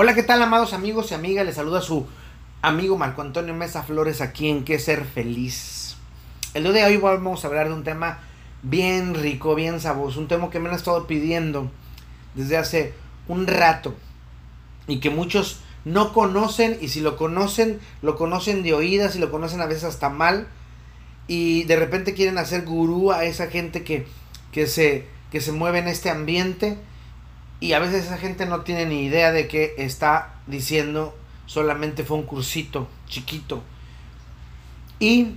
Hola, ¿qué tal, amados amigos y amigas? Les saluda su amigo Marco Antonio Mesa Flores aquí en Qué Ser Feliz. El día de hoy vamos a hablar de un tema bien rico, bien sabroso, un tema que me han estado pidiendo desde hace un rato y que muchos no conocen y si lo conocen, lo conocen de oídas y lo conocen a veces hasta mal y de repente quieren hacer gurú a esa gente que, que, se, que se mueve en este ambiente y a veces esa gente no tiene ni idea de que está diciendo solamente fue un cursito chiquito. Y,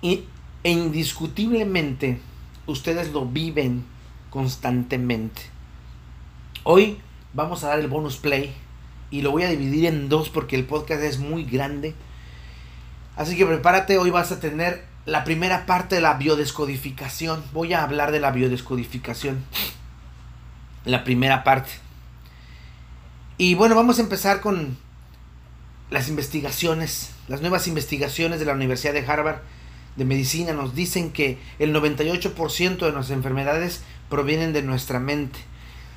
y e indiscutiblemente ustedes lo viven constantemente. Hoy vamos a dar el bonus play y lo voy a dividir en dos porque el podcast es muy grande. Así que prepárate, hoy vas a tener la primera parte de la biodescodificación. Voy a hablar de la biodescodificación la primera parte. Y bueno, vamos a empezar con las investigaciones, las nuevas investigaciones de la Universidad de Harvard de Medicina nos dicen que el 98% de nuestras enfermedades provienen de nuestra mente.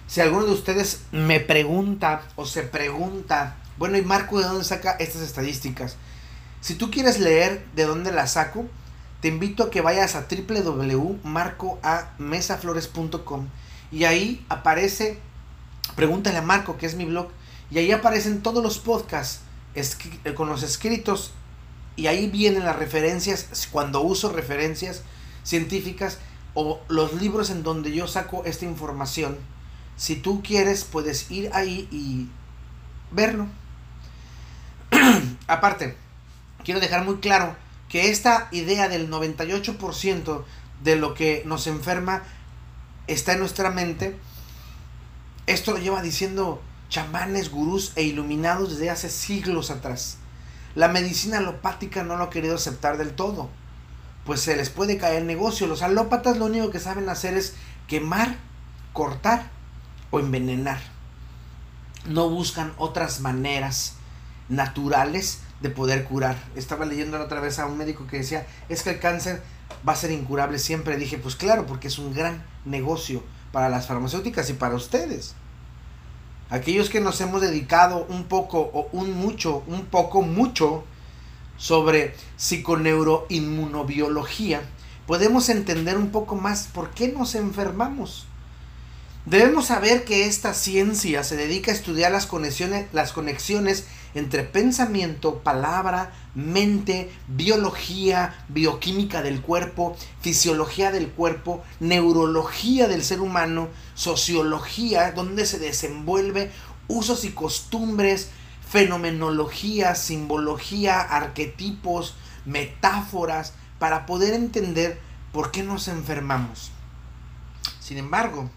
Si alguno de ustedes me pregunta o se pregunta, bueno, ¿y Marco de dónde saca estas estadísticas? Si tú quieres leer de dónde las saco, te invito a que vayas a www.marcoamesaflores.com y ahí aparece, pregúntale a Marco, que es mi blog, y ahí aparecen todos los podcasts eh, con los escritos y ahí vienen las referencias, cuando uso referencias científicas o los libros en donde yo saco esta información. Si tú quieres, puedes ir ahí y verlo. Aparte, quiero dejar muy claro que esta idea del 98% de lo que nos enferma está en nuestra mente. Esto lo lleva diciendo chamanes, gurús e iluminados desde hace siglos atrás. La medicina alopática no lo ha querido aceptar del todo, pues se les puede caer el negocio. Los alópatas lo único que saben hacer es quemar, cortar o envenenar. No buscan otras maneras naturales de poder curar. Estaba leyendo la otra vez a un médico que decía, es que el cáncer va a ser incurable siempre. Dije, pues claro, porque es un gran negocio para las farmacéuticas y para ustedes. Aquellos que nos hemos dedicado un poco o un mucho, un poco mucho sobre psiconeuroinmunobiología, podemos entender un poco más por qué nos enfermamos. Debemos saber que esta ciencia se dedica a estudiar las conexiones, las conexiones entre pensamiento, palabra, mente, biología, bioquímica del cuerpo, fisiología del cuerpo, neurología del ser humano, sociología, donde se desenvuelve usos y costumbres, fenomenología, simbología, arquetipos, metáforas, para poder entender por qué nos enfermamos. Sin embargo,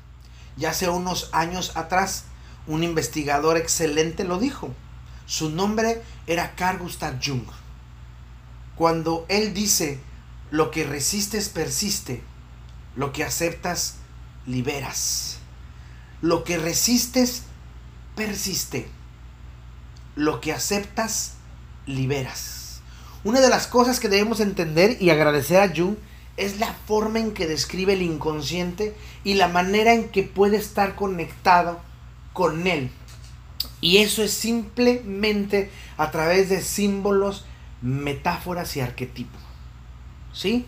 ya hace unos años atrás, un investigador excelente lo dijo. Su nombre era Carl Gustav Jung. Cuando él dice, lo que resistes persiste, lo que aceptas liberas. Lo que resistes persiste. Lo que aceptas liberas. Una de las cosas que debemos entender y agradecer a Jung es la forma en que describe el inconsciente y la manera en que puede estar conectado con él y eso es simplemente a través de símbolos, metáforas y arquetipos. ¿Sí?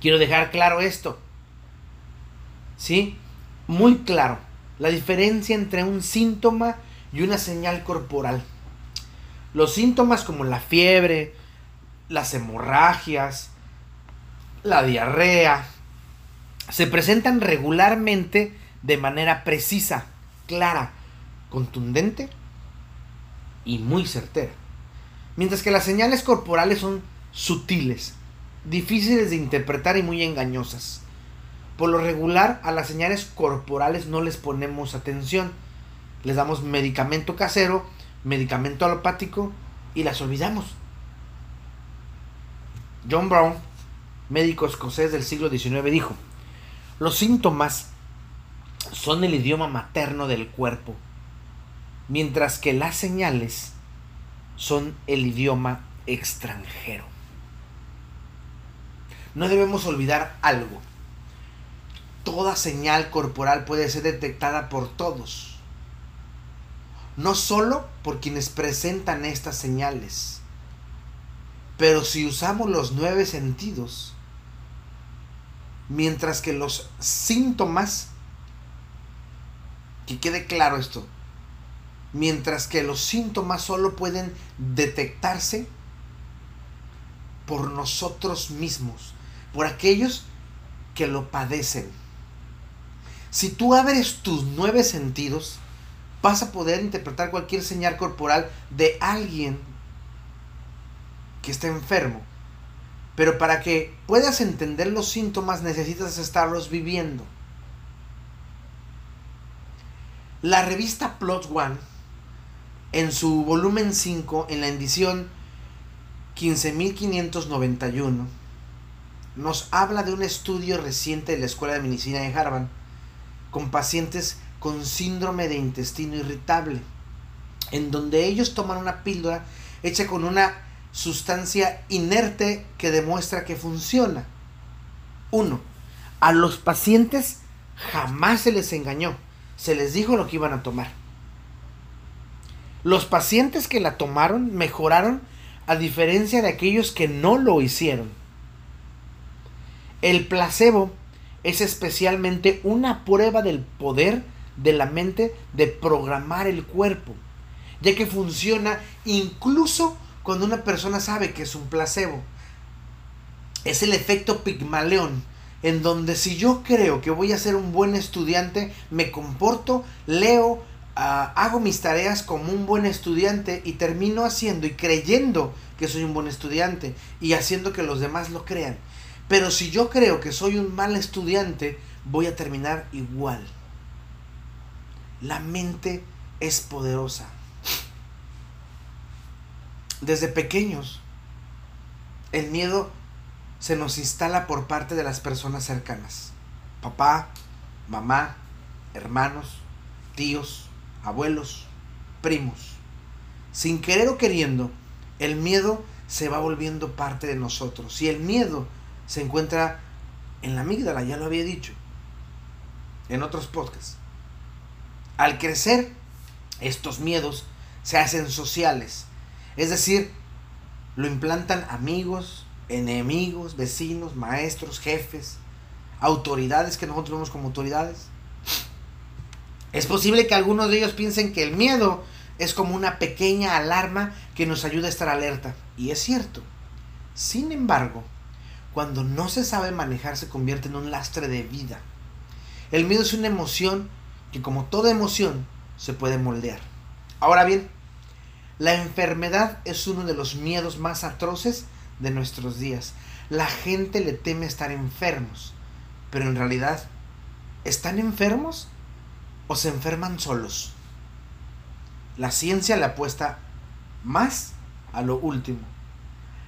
Quiero dejar claro esto. ¿Sí? Muy claro. La diferencia entre un síntoma y una señal corporal. Los síntomas como la fiebre, las hemorragias, la diarrea, se presentan regularmente de manera precisa, clara, contundente y muy certera. Mientras que las señales corporales son sutiles, difíciles de interpretar y muy engañosas. Por lo regular a las señales corporales no les ponemos atención. Les damos medicamento casero, medicamento alopático y las olvidamos. John Brown, médico escocés del siglo XIX, dijo, los síntomas son el idioma materno del cuerpo mientras que las señales son el idioma extranjero. No debemos olvidar algo. Toda señal corporal puede ser detectada por todos. no solo por quienes presentan estas señales, pero si usamos los nueve sentidos, mientras que los síntomas, que quede claro esto, mientras que los síntomas solo pueden detectarse por nosotros mismos, por aquellos que lo padecen. Si tú abres tus nueve sentidos, vas a poder interpretar cualquier señal corporal de alguien que está enfermo. Pero para que puedas entender los síntomas necesitas estarlos viviendo. La revista Plot One, en su volumen 5, en la edición 15.591, nos habla de un estudio reciente de la Escuela de Medicina de Harvard con pacientes con síndrome de intestino irritable, en donde ellos toman una píldora hecha con una sustancia inerte que demuestra que funciona. Uno, a los pacientes jamás se les engañó, se les dijo lo que iban a tomar. Los pacientes que la tomaron mejoraron a diferencia de aquellos que no lo hicieron. El placebo es especialmente una prueba del poder de la mente de programar el cuerpo, ya que funciona incluso cuando una persona sabe que es un placebo. Es el efecto Pigmaleón, en donde si yo creo que voy a ser un buen estudiante, me comporto, leo, ah, hago mis tareas como un buen estudiante y termino haciendo y creyendo que soy un buen estudiante y haciendo que los demás lo crean. Pero si yo creo que soy un mal estudiante, voy a terminar igual. La mente es poderosa. Desde pequeños, el miedo se nos instala por parte de las personas cercanas. Papá, mamá, hermanos, tíos, abuelos, primos. Sin querer o queriendo, el miedo se va volviendo parte de nosotros. Y el miedo se encuentra en la amígdala, ya lo había dicho en otros podcasts. Al crecer, estos miedos se hacen sociales, es decir, lo implantan amigos, enemigos, vecinos, maestros, jefes, autoridades que nosotros vemos como autoridades. Es posible que algunos de ellos piensen que el miedo es como una pequeña alarma que nos ayuda a estar alerta. Y es cierto. Sin embargo, cuando no se sabe manejar se convierte en un lastre de vida. El miedo es una emoción que como toda emoción se puede moldear. Ahora bien, la enfermedad es uno de los miedos más atroces de nuestros días. La gente le teme estar enfermos, pero en realidad, ¿están enfermos o se enferman solos? La ciencia le apuesta más a lo último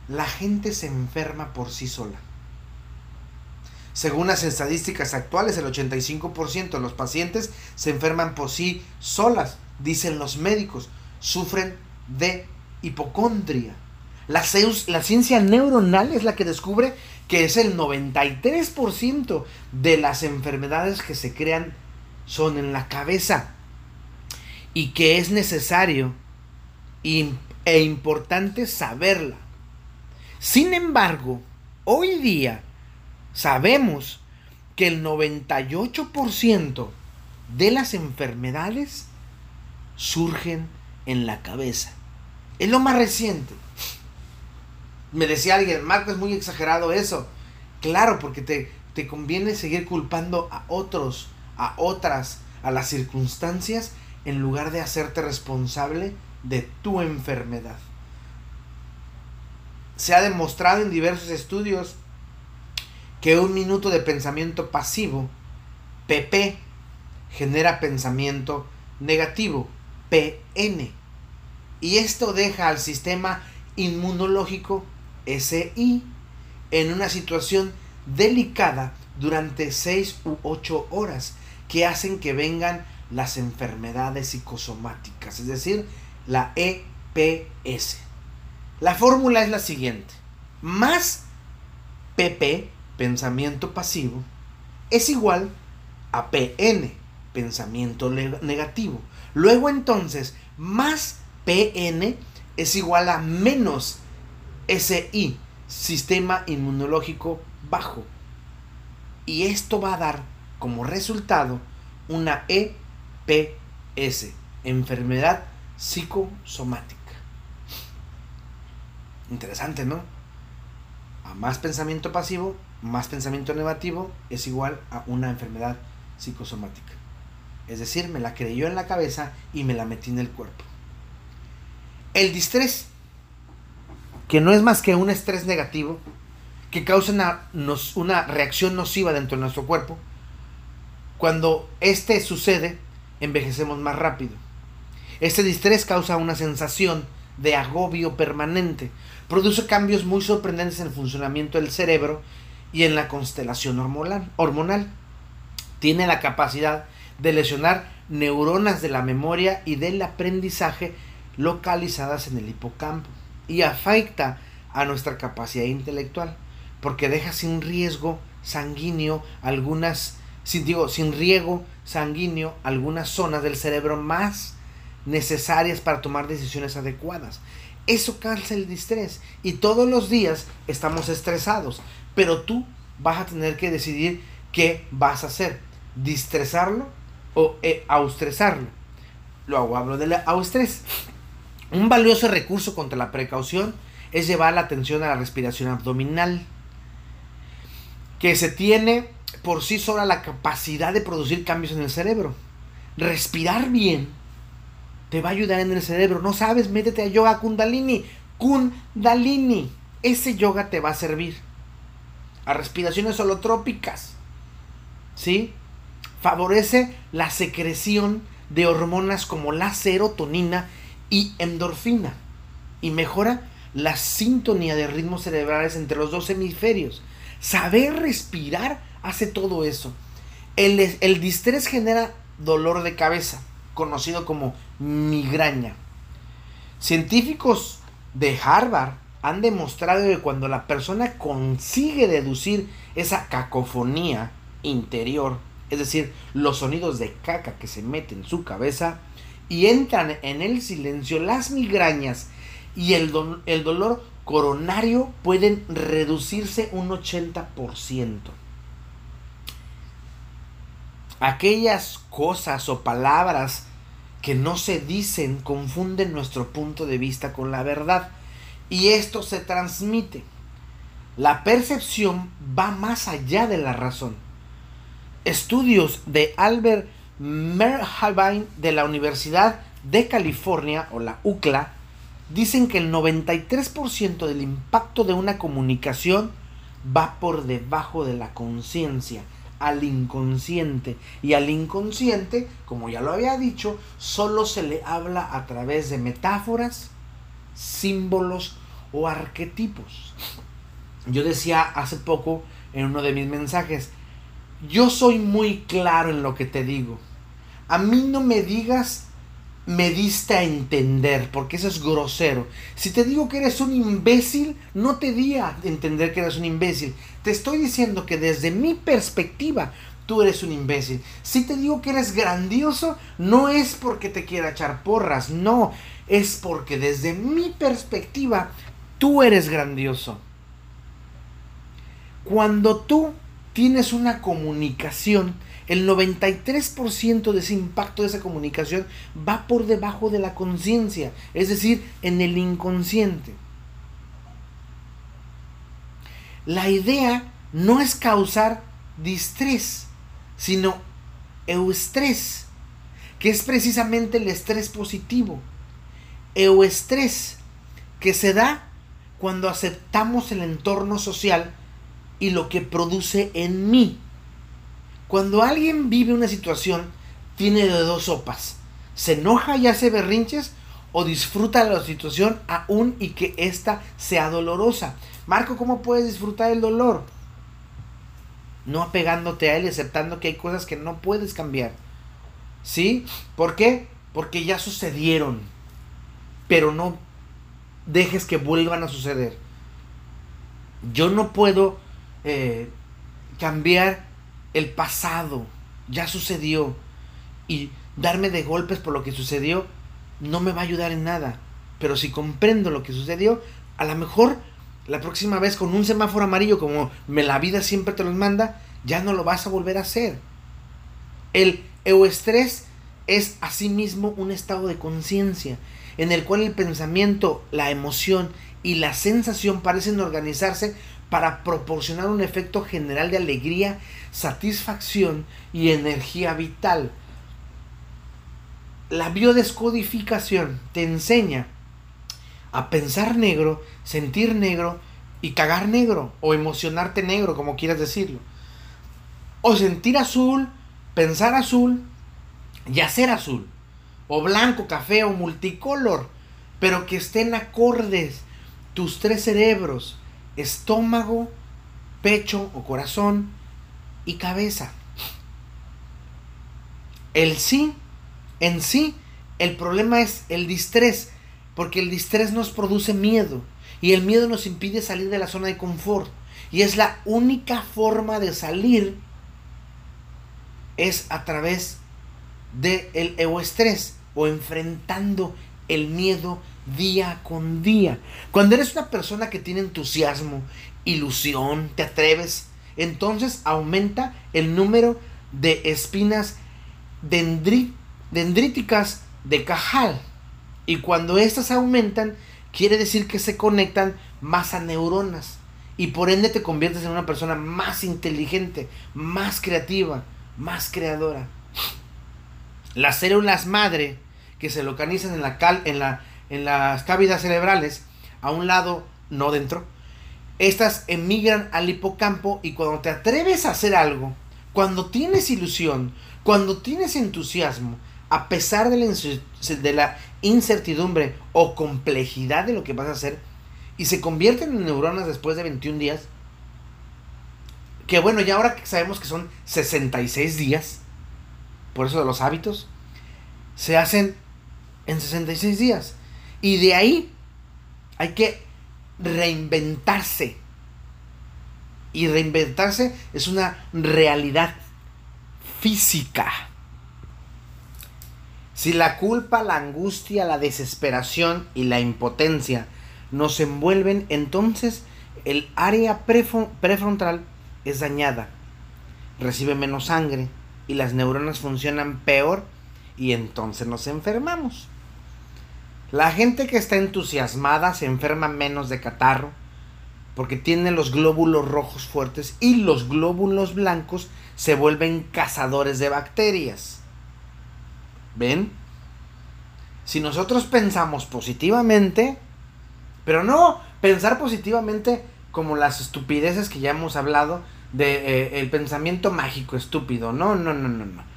la gente se enferma por sí sola. Según las estadísticas actuales, el 85% de los pacientes se enferman por sí solas, dicen los médicos, sufren de hipocondria. La, la ciencia neuronal es la que descubre que es el 93% de las enfermedades que se crean son en la cabeza y que es necesario e importante saberla. Sin embargo, hoy día sabemos que el 98% de las enfermedades surgen en la cabeza. Es lo más reciente. Me decía alguien, Marco, es muy exagerado eso. Claro, porque te, te conviene seguir culpando a otros, a otras, a las circunstancias, en lugar de hacerte responsable de tu enfermedad se ha demostrado en diversos estudios que un minuto de pensamiento pasivo, PP, genera pensamiento negativo, PN. Y esto deja al sistema inmunológico, SI, en una situación delicada durante 6 u 8 horas que hacen que vengan las enfermedades psicosomáticas, es decir, la EPS. La fórmula es la siguiente. Más PP, pensamiento pasivo, es igual a PN, pensamiento negativo. Luego entonces, más PN es igual a menos SI, sistema inmunológico bajo. Y esto va a dar como resultado una EPS, enfermedad psicosomática. Interesante, ¿no? A más pensamiento pasivo, más pensamiento negativo es igual a una enfermedad psicosomática. Es decir, me la creyó en la cabeza y me la metí en el cuerpo. El distrés, que no es más que un estrés negativo, que causa una, una reacción nociva dentro de nuestro cuerpo, cuando este sucede, envejecemos más rápido. Este distrés causa una sensación de agobio permanente, produce cambios muy sorprendentes en el funcionamiento del cerebro y en la constelación hormonal. Tiene la capacidad de lesionar neuronas de la memoria y del aprendizaje localizadas en el hipocampo y afecta a nuestra capacidad intelectual porque deja sin riesgo sanguíneo algunas sin digo sin riego sanguíneo algunas zonas del cerebro más necesarias para tomar decisiones adecuadas. Eso cansa el distrés y todos los días estamos estresados, pero tú vas a tener que decidir qué vas a hacer, distresarlo o eh, austresarlo. Luego hablo del austrés. Un valioso recurso contra la precaución es llevar la atención a la respiración abdominal, que se tiene por sí sola la capacidad de producir cambios en el cerebro. Respirar bien te va a ayudar en el cerebro. No sabes, métete a yoga kundalini. Kundalini. Ese yoga te va a servir. A respiraciones holotrópicas. ¿Sí? Favorece la secreción de hormonas como la serotonina y endorfina. Y mejora la sintonía de ritmos cerebrales entre los dos hemisferios. Saber respirar hace todo eso. El, el distrés genera dolor de cabeza conocido como migraña. Científicos de Harvard han demostrado que cuando la persona consigue deducir esa cacofonía interior, es decir, los sonidos de caca que se meten en su cabeza, y entran en el silencio, las migrañas y el, el dolor coronario pueden reducirse un 80% aquellas cosas o palabras que no se dicen confunden nuestro punto de vista con la verdad. Y esto se transmite. La percepción va más allá de la razón. Estudios de Albert Merhalbein de la Universidad de California o la UCLA dicen que el 93% del impacto de una comunicación va por debajo de la conciencia al inconsciente. Y al inconsciente, como ya lo había dicho, solo se le habla a través de metáforas, símbolos o arquetipos. Yo decía hace poco en uno de mis mensajes, yo soy muy claro en lo que te digo. A mí no me digas me diste a entender, porque eso es grosero. Si te digo que eres un imbécil, no te di a entender que eres un imbécil. Te estoy diciendo que desde mi perspectiva, tú eres un imbécil. Si te digo que eres grandioso, no es porque te quiera echar porras, no, es porque desde mi perspectiva, tú eres grandioso. Cuando tú tienes una comunicación, el 93% de ese impacto de esa comunicación va por debajo de la conciencia, es decir, en el inconsciente. La idea no es causar distrés, sino eustrés, que es precisamente el estrés positivo. Eustrés, que se da cuando aceptamos el entorno social y lo que produce en mí. Cuando alguien vive una situación, tiene de dos sopas. Se enoja y hace berrinches o disfruta la situación aún y que ésta sea dolorosa. Marco, ¿cómo puedes disfrutar el dolor? No apegándote a él y aceptando que hay cosas que no puedes cambiar. ¿Sí? ¿Por qué? Porque ya sucedieron. Pero no dejes que vuelvan a suceder. Yo no puedo eh, cambiar el pasado, ya sucedió. Y darme de golpes por lo que sucedió no me va a ayudar en nada. Pero si comprendo lo que sucedió, a lo mejor la próxima vez con un semáforo amarillo como me la vida siempre te los manda, ya no lo vas a volver a hacer. El euestrés es asimismo un estado de conciencia en el cual el pensamiento, la emoción y la sensación parecen organizarse para proporcionar un efecto general de alegría, satisfacción y energía vital. La biodescodificación te enseña a pensar negro, sentir negro y cagar negro o emocionarte negro, como quieras decirlo. O sentir azul, pensar azul y hacer azul. O blanco, café o multicolor. Pero que estén acordes tus tres cerebros, estómago, pecho o corazón y cabeza. El sí, en sí, el problema es el distrés, porque el distrés nos produce miedo y el miedo nos impide salir de la zona de confort. Y es la única forma de salir es a través del el estrés o enfrentando el miedo día con día. Cuando eres una persona que tiene entusiasmo, ilusión, te atreves, entonces aumenta el número de espinas dendríticas de cajal. Y cuando estas aumentan, quiere decir que se conectan más a neuronas. Y por ende te conviertes en una persona más inteligente, más creativa, más creadora. Las células madre que se localizan en, la cal, en, la, en las cavidades cerebrales, a un lado, no dentro, estas emigran al hipocampo y cuando te atreves a hacer algo, cuando tienes ilusión, cuando tienes entusiasmo, a pesar de la, de la incertidumbre o complejidad de lo que vas a hacer, y se convierten en neuronas después de 21 días, que bueno, ya ahora que sabemos que son 66 días, por eso de los hábitos, se hacen en 66 días. Y de ahí hay que reinventarse. Y reinventarse es una realidad física. Si la culpa, la angustia, la desesperación y la impotencia nos envuelven, entonces el área prefrontal es dañada, recibe menos sangre y las neuronas funcionan peor y entonces nos enfermamos. La gente que está entusiasmada se enferma menos de catarro porque tiene los glóbulos rojos fuertes y los glóbulos blancos se vuelven cazadores de bacterias. ¿Ven? Si nosotros pensamos positivamente, pero no pensar positivamente como las estupideces que ya hemos hablado de eh, el pensamiento mágico estúpido. No, no, no, no, no.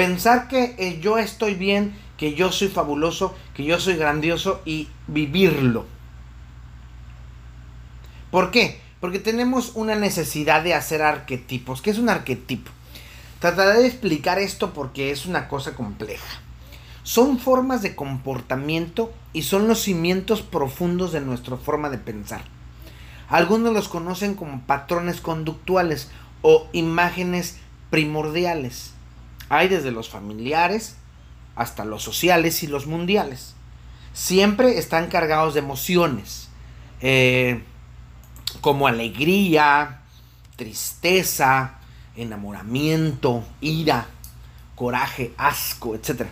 Pensar que eh, yo estoy bien, que yo soy fabuloso, que yo soy grandioso y vivirlo. ¿Por qué? Porque tenemos una necesidad de hacer arquetipos. ¿Qué es un arquetipo? Trataré de explicar esto porque es una cosa compleja. Son formas de comportamiento y son los cimientos profundos de nuestra forma de pensar. Algunos los conocen como patrones conductuales o imágenes primordiales. Hay desde los familiares hasta los sociales y los mundiales. Siempre están cargados de emociones, eh, como alegría, tristeza, enamoramiento, ira, coraje, asco, etc.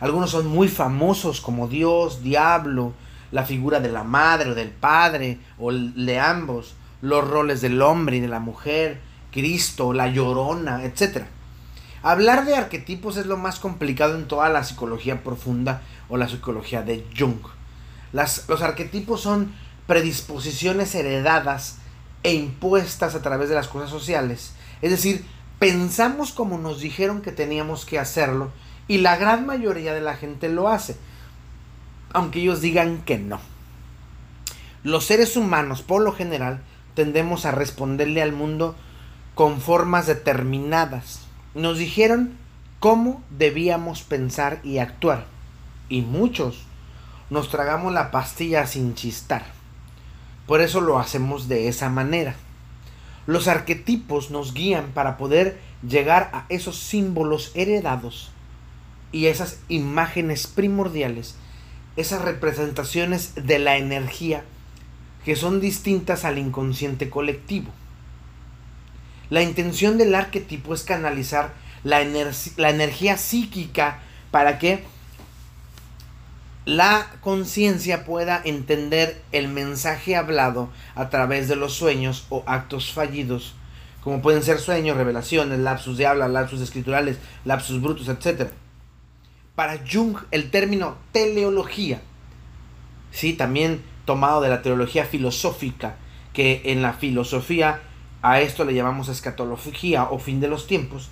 Algunos son muy famosos como Dios, diablo, la figura de la madre o del padre o de ambos, los roles del hombre y de la mujer, Cristo, la llorona, etc. Hablar de arquetipos es lo más complicado en toda la psicología profunda o la psicología de Jung. Las, los arquetipos son predisposiciones heredadas e impuestas a través de las cosas sociales. Es decir, pensamos como nos dijeron que teníamos que hacerlo y la gran mayoría de la gente lo hace aunque ellos digan que no. Los seres humanos, por lo general, tendemos a responderle al mundo con formas determinadas. Nos dijeron cómo debíamos pensar y actuar. Y muchos nos tragamos la pastilla sin chistar. Por eso lo hacemos de esa manera. Los arquetipos nos guían para poder llegar a esos símbolos heredados y esas imágenes primordiales, esas representaciones de la energía que son distintas al inconsciente colectivo. La intención del arquetipo es canalizar la, la energía psíquica para que la conciencia pueda entender el mensaje hablado a través de los sueños o actos fallidos, como pueden ser sueños, revelaciones, lapsus de habla, lapsus escriturales, lapsus brutos, etc. Para Jung, el término teleología, sí, también tomado de la teología filosófica, que en la filosofía a esto le llamamos escatología o fin de los tiempos,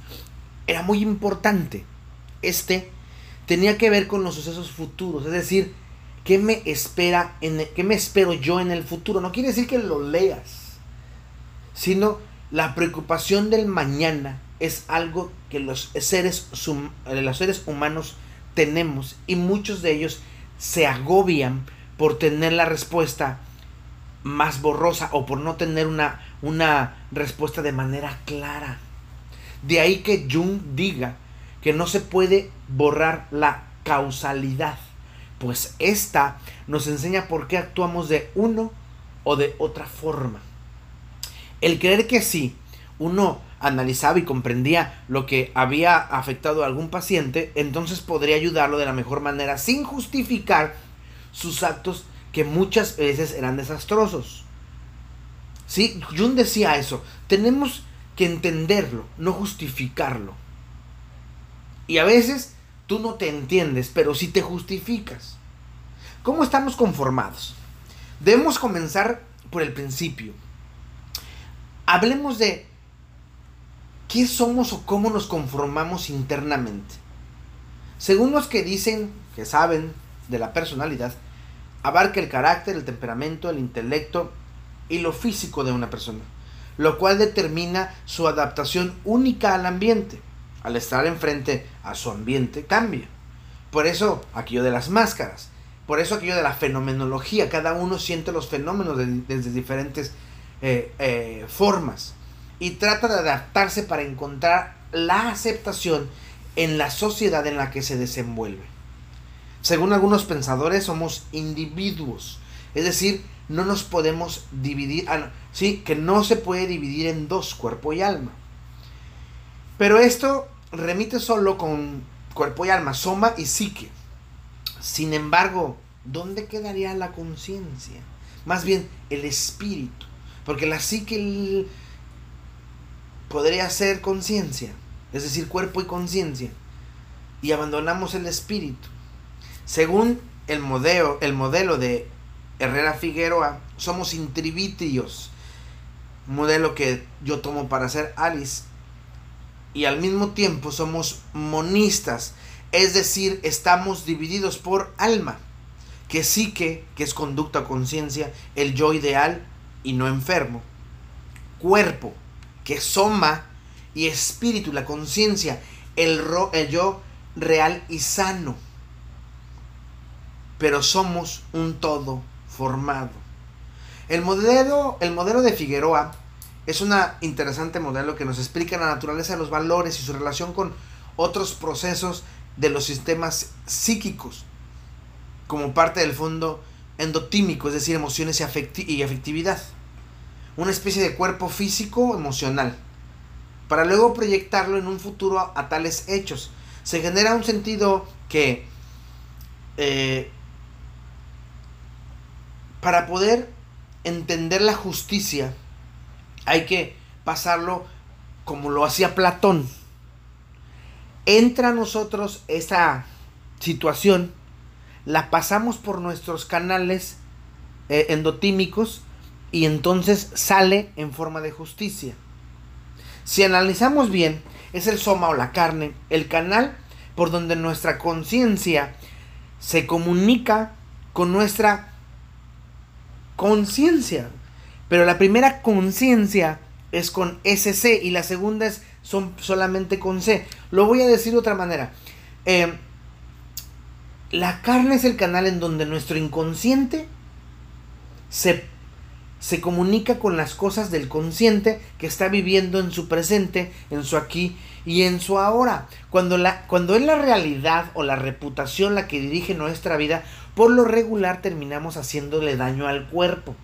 era muy importante. Este tenía que ver con los sucesos futuros, es decir, ¿qué me espera en qué me espero yo en el futuro? No quiere decir que lo leas, sino la preocupación del mañana es algo que los seres, los seres humanos tenemos y muchos de ellos se agobian por tener la respuesta más borrosa o por no tener una, una respuesta de manera clara. De ahí que Jung diga que no se puede borrar la causalidad, pues esta nos enseña por qué actuamos de uno o de otra forma. El creer que sí, uno analizaba y comprendía lo que había afectado a algún paciente, entonces podría ayudarlo de la mejor manera sin justificar sus actos que muchas veces eran desastrosos. Sí, Jung decía eso, tenemos que entenderlo, no justificarlo. Y a veces tú no te entiendes, pero sí te justificas. ¿Cómo estamos conformados? Debemos comenzar por el principio. Hablemos de qué somos o cómo nos conformamos internamente. Según los que dicen que saben de la personalidad, abarca el carácter, el temperamento, el intelecto y lo físico de una persona, lo cual determina su adaptación única al ambiente al estar enfrente a su ambiente, cambia. Por eso aquello de las máscaras, por eso aquello de la fenomenología, cada uno siente los fenómenos desde diferentes eh, eh, formas y trata de adaptarse para encontrar la aceptación en la sociedad en la que se desenvuelve. Según algunos pensadores, somos individuos, es decir, no nos podemos dividir, ah, sí, que no se puede dividir en dos, cuerpo y alma. Pero esto remite solo con cuerpo y alma, soma y psique. Sin embargo, ¿dónde quedaría la conciencia? Más bien el espíritu. Porque la psique podría ser conciencia, es decir, cuerpo y conciencia. Y abandonamos el espíritu. Según el modelo, el modelo de Herrera Figueroa, somos intrivitrios. Modelo que yo tomo para hacer Alice y al mismo tiempo somos monistas, es decir, estamos divididos por alma, que psique, que es conducta conciencia, el yo ideal y no enfermo, cuerpo, que soma, y espíritu, la conciencia, el, el yo real y sano. Pero somos un todo formado. El modelo, el modelo de Figueroa es un interesante modelo que nos explica la naturaleza de los valores y su relación con otros procesos de los sistemas psíquicos, como parte del fondo endotímico, es decir, emociones y, afectividad. Una especie de cuerpo físico emocional, para luego proyectarlo en un futuro a, tales hechos. Se genera un sentido que eh, para poder entender la justicia, hay que pasarlo como lo hacía Platón. Entra a nosotros esa situación, la pasamos por nuestros canales eh, endotímicos y entonces sale en forma de justicia. Si analizamos bien, es el soma o la carne, el canal por donde nuestra conciencia se comunica con nuestra conciencia. Pero la primera conciencia es con SC y la segunda es son solamente con C. Lo voy a decir de otra manera. Eh, la carne es el canal en donde nuestro inconsciente se, se comunica con las cosas del consciente que está viviendo en su presente, en su aquí y en su ahora. Cuando, la, cuando es la realidad o la reputación la que dirige nuestra vida, por lo regular terminamos haciéndole daño al cuerpo.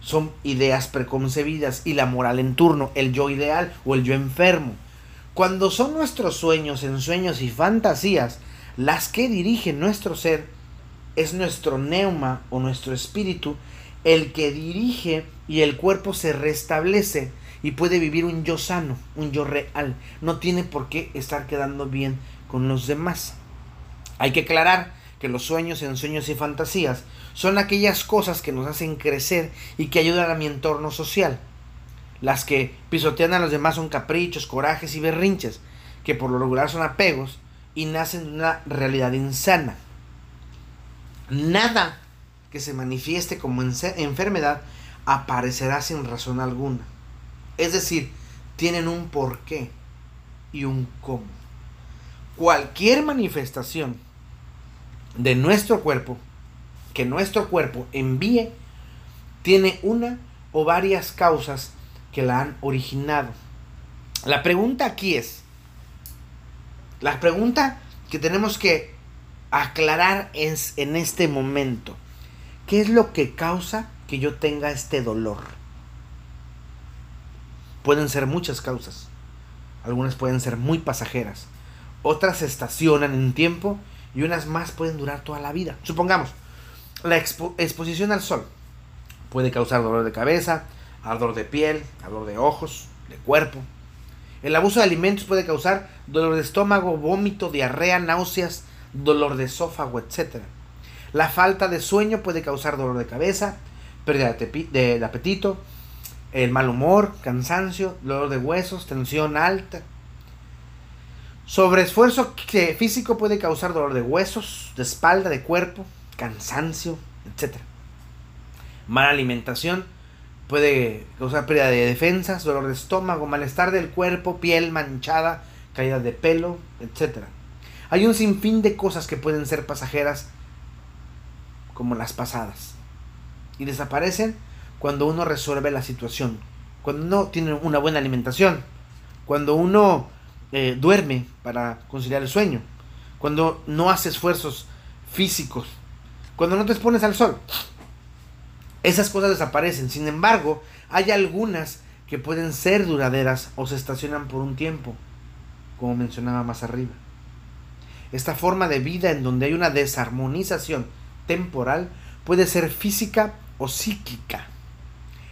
Son ideas preconcebidas y la moral en turno, el yo ideal o el yo enfermo. Cuando son nuestros sueños, ensueños y fantasías las que dirigen nuestro ser, es nuestro neuma o nuestro espíritu el que dirige y el cuerpo se restablece y puede vivir un yo sano, un yo real. No tiene por qué estar quedando bien con los demás. Hay que aclarar que los sueños, ensueños y fantasías son aquellas cosas que nos hacen crecer y que ayudan a mi entorno social. Las que pisotean a los demás son caprichos, corajes y berrinches, que por lo regular son apegos y nacen de una realidad insana. Nada que se manifieste como enfermedad aparecerá sin razón alguna. Es decir, tienen un porqué y un cómo. Cualquier manifestación de nuestro cuerpo que nuestro cuerpo envíe tiene una o varias causas que la han originado. La pregunta aquí es, la pregunta que tenemos que aclarar es en este momento. ¿Qué es lo que causa que yo tenga este dolor? Pueden ser muchas causas. Algunas pueden ser muy pasajeras. Otras se estacionan en tiempo y unas más pueden durar toda la vida. Supongamos, la exposición al sol puede causar dolor de cabeza, ardor de piel, ardor de ojos, de cuerpo. El abuso de alimentos puede causar dolor de estómago, vómito, diarrea, náuseas, dolor de esófago, etc. La falta de sueño puede causar dolor de cabeza, pérdida de, apetito, el mal humor, cansancio, dolor de huesos, tensión alta. Sobreesfuerzo físico puede causar dolor de huesos, de espalda, de cuerpo, cansancio, etc. Mala alimentación puede causar pérdida de defensas, dolor de estómago, malestar del cuerpo, piel manchada, caída de pelo, etc. Hay un sinfín de cosas que pueden ser pasajeras como las pasadas. Y desaparecen cuando uno resuelve la situación, cuando uno tiene una buena alimentación, cuando uno eh, duerme para conciliar el sueño, cuando no hace esfuerzos físicos, cuando no te expones al sol. Esas cosas desaparecen. Sin embargo, hay algunas que pueden ser duraderas o se estacionan por un tiempo, como mencionaba más arriba. Esta forma de vida en donde hay una desarmonización temporal puede ser física o psíquica.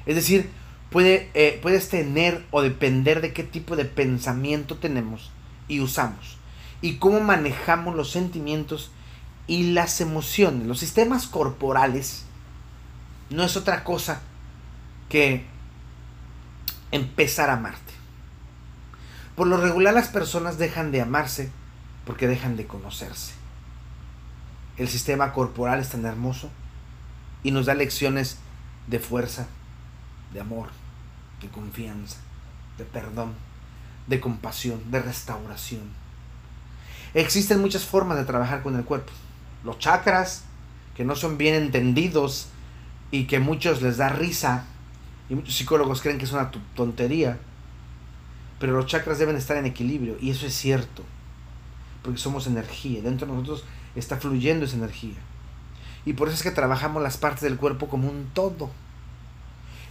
Es decir, eh, puedes tener o depender de qué tipo de pensamiento tenemos y usamos. Y cómo manejamos los sentimientos y las emociones. Los sistemas corporales no es otra cosa que empezar a amarte. Por lo regular las personas dejan de amarse porque dejan de conocerse. El sistema corporal es tan hermoso y nos da lecciones de fuerza, de amor, de confianza, de perdón, de compasión, de restauración. Existen muchas formas de trabajar con el cuerpo. Los chakras, que no son bien entendidos y que muchos les da risa, y muchos psicólogos creen que es una tontería, pero los chakras deben estar en equilibrio, y eso es cierto, porque somos energía, dentro de nosotros está fluyendo esa energía. Y por eso es que trabajamos las partes del cuerpo como un todo.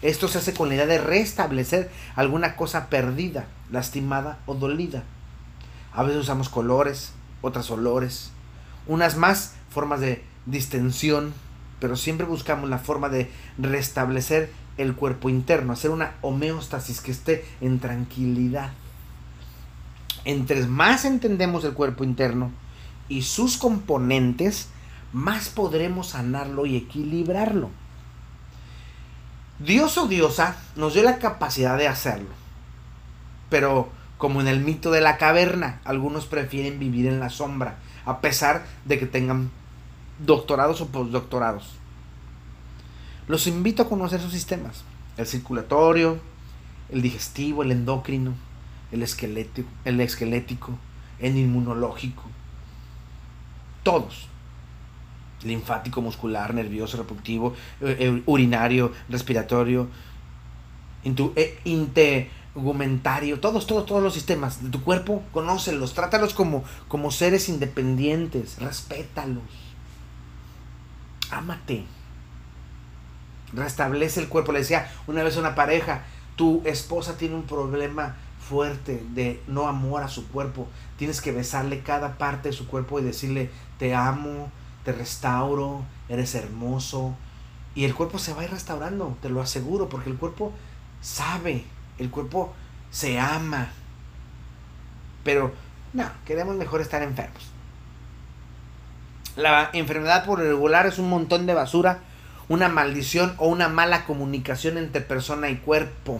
Esto se hace con la idea de restablecer alguna cosa perdida, lastimada o dolida. A veces usamos colores, otras olores, unas más formas de distensión, pero siempre buscamos la forma de restablecer el cuerpo interno, hacer una homeostasis que esté en tranquilidad. Entre más entendemos el cuerpo interno, y sus componentes, más podremos sanarlo y equilibrarlo. Dios o diosa nos dio la capacidad de hacerlo. Pero como en el mito de la caverna, algunos prefieren vivir en la sombra, a pesar de que tengan doctorados o postdoctorados. Los invito a conocer sus sistemas. El circulatorio, el digestivo, el endocrino, el esquelético, el esquelético, el inmunológico, todos. Linfático, muscular, nervioso, reproductivo, eh, eh, urinario, respiratorio, integumentario, todos, todos, todos los sistemas de tu cuerpo, conócelos, trátalos como, como seres independientes, respétalos, ámate, restablece el cuerpo. Le decía una vez a una pareja, tu esposa tiene un problema fuerte de no amor a su cuerpo. Tienes que besarle cada parte de su cuerpo y decirle, te amo, te restauro, eres hermoso. Y el cuerpo se va a ir restaurando, te lo aseguro, porque el cuerpo sabe, el cuerpo se ama. Pero no, queremos mejor estar enfermos. La enfermedad por regular es un montón de basura, una maldición o una mala comunicación entre persona y cuerpo.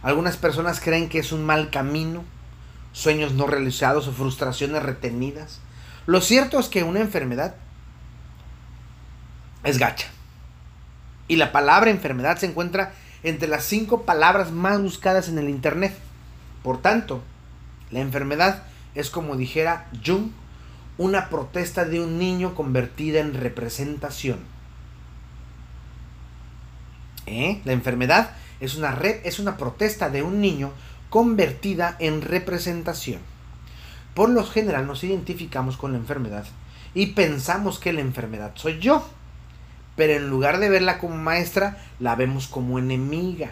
Algunas personas creen que es un mal camino, sueños no realizados o frustraciones retenidas. Lo cierto es que una enfermedad es gacha. Y la palabra enfermedad se encuentra entre las cinco palabras más buscadas en el Internet. Por tanto, la enfermedad es como dijera Jung, una protesta de un niño convertida en representación. ¿Eh? La enfermedad es una, es una protesta de un niño convertida en representación. Por lo general nos identificamos con la enfermedad y pensamos que la enfermedad soy yo. Pero en lugar de verla como maestra, la vemos como enemiga.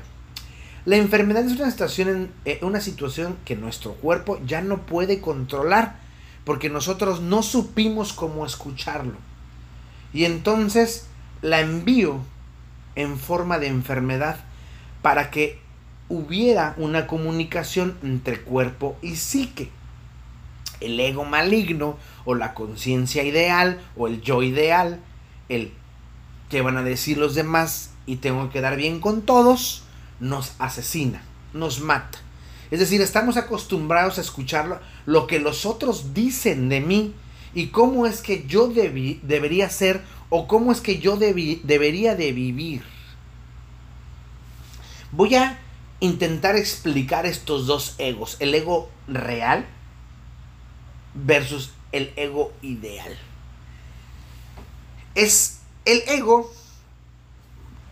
La enfermedad es una situación, eh, una situación que nuestro cuerpo ya no puede controlar porque nosotros no supimos cómo escucharlo. Y entonces la envío en forma de enfermedad para que hubiera una comunicación entre cuerpo y psique. El ego maligno o la conciencia ideal o el yo ideal, el que van a decir los demás y tengo que quedar bien con todos, nos asesina, nos mata. Es decir, estamos acostumbrados a escuchar lo que los otros dicen de mí y cómo es que yo debería ser o cómo es que yo debería de vivir. Voy a intentar explicar estos dos egos, el ego real versus el ego ideal. Es el ego,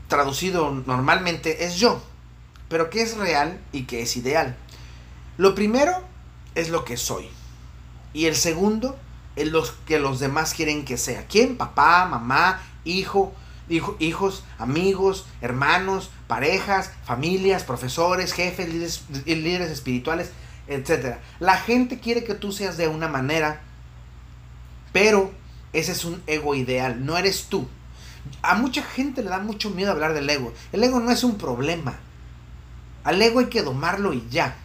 traducido normalmente, es yo, pero ¿qué es real y qué es ideal? Lo primero es lo que soy. Y el segundo es lo que los demás quieren que sea. ¿Quién? Papá, mamá, hijo, hijos, amigos, hermanos, parejas, familias, profesores, jefes, líderes, líderes espirituales, etc. La gente quiere que tú seas de una manera, pero ese es un ego ideal, no eres tú. A mucha gente le da mucho miedo hablar del ego. El ego no es un problema. Al ego hay que domarlo y ya.